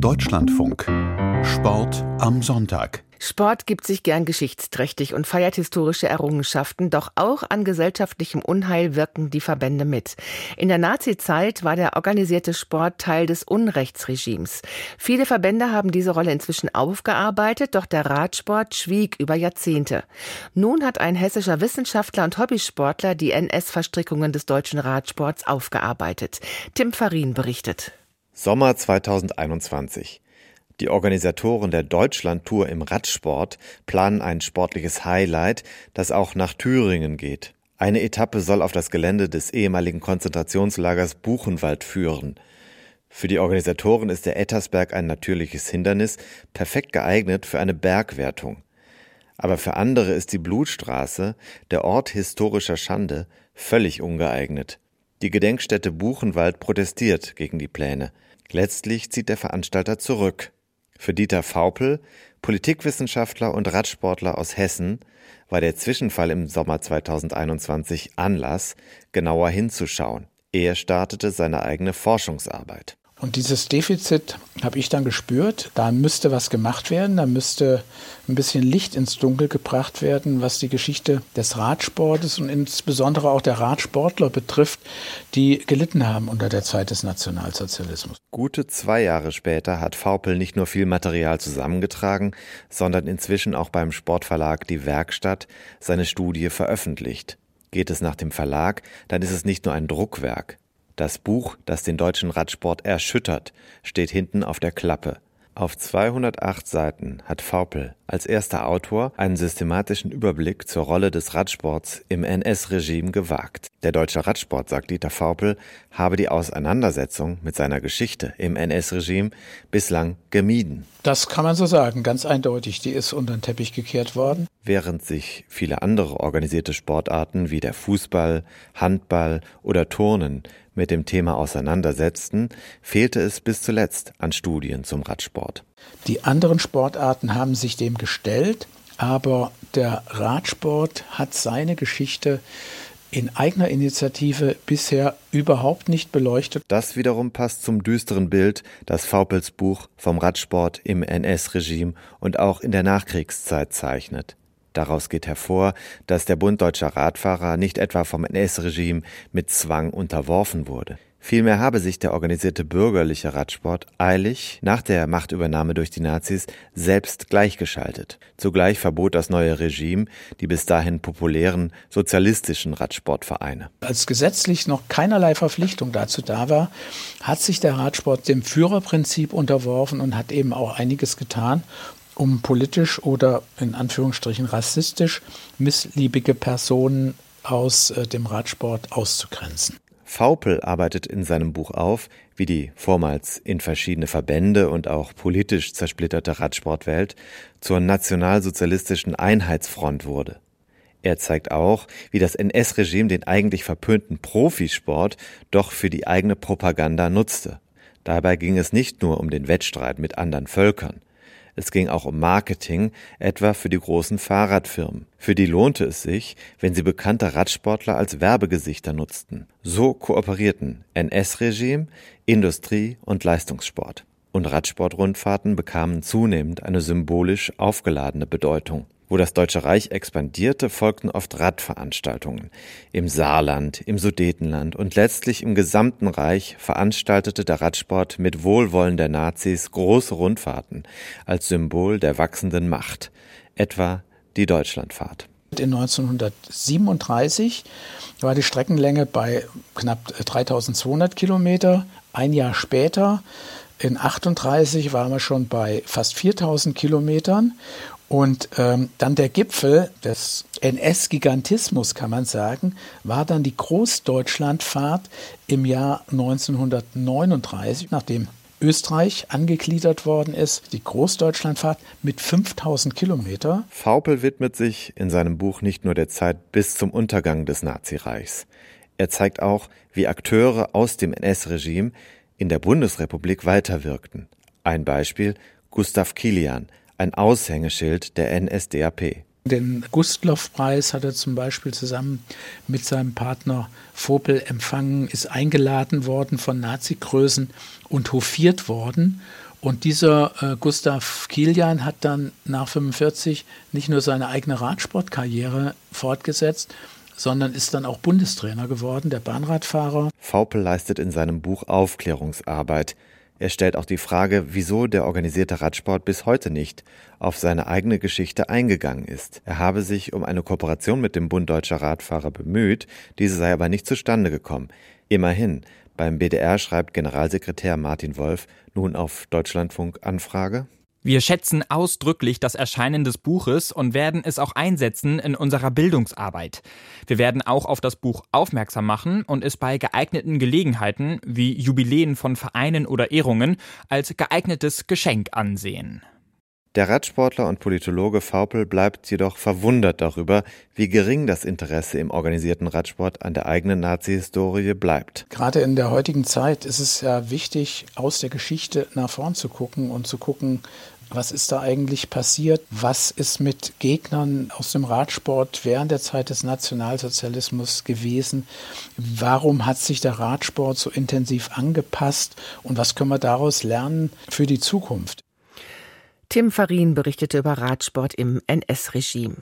Deutschlandfunk. Sport am Sonntag. Sport gibt sich gern geschichtsträchtig und feiert historische Errungenschaften, doch auch an gesellschaftlichem Unheil wirken die Verbände mit. In der Nazizeit war der organisierte Sport Teil des Unrechtsregimes. Viele Verbände haben diese Rolle inzwischen aufgearbeitet, doch der Radsport schwieg über Jahrzehnte. Nun hat ein hessischer Wissenschaftler und Hobbysportler die NS-Verstrickungen des deutschen Radsports aufgearbeitet. Tim Farin berichtet. Sommer 2021. Die Organisatoren der Deutschlandtour im Radsport planen ein sportliches Highlight, das auch nach Thüringen geht. Eine Etappe soll auf das Gelände des ehemaligen Konzentrationslagers Buchenwald führen. Für die Organisatoren ist der Ettersberg ein natürliches Hindernis, perfekt geeignet für eine Bergwertung. Aber für andere ist die Blutstraße, der Ort historischer Schande, völlig ungeeignet. Die Gedenkstätte Buchenwald protestiert gegen die Pläne. Letztlich zieht der Veranstalter zurück. Für Dieter Faupel, Politikwissenschaftler und Radsportler aus Hessen, war der Zwischenfall im Sommer 2021 Anlass, genauer hinzuschauen. Er startete seine eigene Forschungsarbeit. Und dieses Defizit habe ich dann gespürt. Da müsste was gemacht werden, da müsste ein bisschen Licht ins Dunkel gebracht werden, was die Geschichte des Radsportes und insbesondere auch der Radsportler betrifft, die gelitten haben unter der Zeit des Nationalsozialismus. Gute zwei Jahre später hat Vaupel nicht nur viel Material zusammengetragen, sondern inzwischen auch beim Sportverlag Die Werkstatt seine Studie veröffentlicht. Geht es nach dem Verlag, dann ist es nicht nur ein Druckwerk. Das Buch, das den deutschen Radsport erschüttert, steht hinten auf der Klappe. Auf 208 Seiten hat Vaupel als erster Autor einen systematischen Überblick zur Rolle des Radsports im NS-Regime gewagt. Der deutsche Radsport, sagt Dieter Vaupel, habe die Auseinandersetzung mit seiner Geschichte im NS-Regime bislang gemieden. Das kann man so sagen, ganz eindeutig. Die ist unter den Teppich gekehrt worden. Während sich viele andere organisierte Sportarten wie der Fußball, Handball oder Turnen mit dem Thema auseinandersetzten, fehlte es bis zuletzt an Studien zum Radsport. Die anderen Sportarten haben sich dem gestellt, aber der Radsport hat seine Geschichte in eigener Initiative bisher überhaupt nicht beleuchtet. Das wiederum passt zum düsteren Bild, das Vaupels Buch vom Radsport im NS-Regime und auch in der Nachkriegszeit zeichnet. Daraus geht hervor, dass der Bund deutscher Radfahrer nicht etwa vom NS-Regime mit Zwang unterworfen wurde. Vielmehr habe sich der organisierte bürgerliche Radsport eilig nach der Machtübernahme durch die Nazis selbst gleichgeschaltet. Zugleich verbot das neue Regime die bis dahin populären sozialistischen Radsportvereine. Als gesetzlich noch keinerlei Verpflichtung dazu da war, hat sich der Radsport dem Führerprinzip unterworfen und hat eben auch einiges getan, um politisch oder in Anführungsstrichen rassistisch missliebige Personen aus äh, dem Radsport auszugrenzen. Vaupel arbeitet in seinem Buch auf, wie die vormals in verschiedene Verbände und auch politisch zersplitterte Radsportwelt zur nationalsozialistischen Einheitsfront wurde. Er zeigt auch, wie das NS-Regime den eigentlich verpönten Profisport doch für die eigene Propaganda nutzte. Dabei ging es nicht nur um den Wettstreit mit anderen Völkern. Es ging auch um Marketing, etwa für die großen Fahrradfirmen. Für die lohnte es sich, wenn sie bekannte Radsportler als Werbegesichter nutzten. So kooperierten NS-Regime, Industrie und Leistungssport. Und Radsportrundfahrten bekamen zunehmend eine symbolisch aufgeladene Bedeutung. Wo das Deutsche Reich expandierte, folgten oft Radveranstaltungen. Im Saarland, im Sudetenland und letztlich im gesamten Reich veranstaltete der Radsport mit Wohlwollen der Nazis große Rundfahrten als Symbol der wachsenden Macht, etwa die Deutschlandfahrt. In 1937 war die Streckenlänge bei knapp 3200 Kilometer. Ein Jahr später, in 38, waren wir schon bei fast 4000 Kilometern. Und ähm, dann der Gipfel des NS-Gigantismus, kann man sagen, war dann die Großdeutschlandfahrt im Jahr 1939, nachdem Österreich angegliedert worden ist, die Großdeutschlandfahrt mit 5000 Kilometer. Vaupel widmet sich in seinem Buch nicht nur der Zeit bis zum Untergang des Nazireichs. Er zeigt auch, wie Akteure aus dem NS-Regime in der Bundesrepublik weiterwirkten. Ein Beispiel Gustav Kilian, ein Aushängeschild der NSDAP. Den Gustloff-Preis hat er zum Beispiel zusammen mit seinem Partner Vopel empfangen, ist eingeladen worden von Nazi-Größen und hofiert worden. Und dieser äh, Gustav Kilian hat dann nach 45 nicht nur seine eigene Radsportkarriere fortgesetzt, sondern ist dann auch Bundestrainer geworden, der Bahnradfahrer. Vaupel leistet in seinem Buch Aufklärungsarbeit. Er stellt auch die Frage, wieso der organisierte Radsport bis heute nicht auf seine eigene Geschichte eingegangen ist. Er habe sich um eine Kooperation mit dem Bund Deutscher Radfahrer bemüht, diese sei aber nicht zustande gekommen. Immerhin, beim BDR schreibt Generalsekretär Martin Wolf nun auf Deutschlandfunk Anfrage. Wir schätzen ausdrücklich das Erscheinen des Buches und werden es auch einsetzen in unserer Bildungsarbeit. Wir werden auch auf das Buch aufmerksam machen und es bei geeigneten Gelegenheiten wie Jubiläen von Vereinen oder Ehrungen als geeignetes Geschenk ansehen. Der Radsportler und Politologe Vaupel bleibt jedoch verwundert darüber, wie gering das Interesse im organisierten Radsport an der eigenen Nazi-Historie bleibt. Gerade in der heutigen Zeit ist es ja wichtig, aus der Geschichte nach vorn zu gucken und zu gucken, was ist da eigentlich passiert? Was ist mit Gegnern aus dem Radsport während der Zeit des Nationalsozialismus gewesen? Warum hat sich der Radsport so intensiv angepasst? Und was können wir daraus lernen für die Zukunft? Tim Farin berichtete über Radsport im NS-Regime.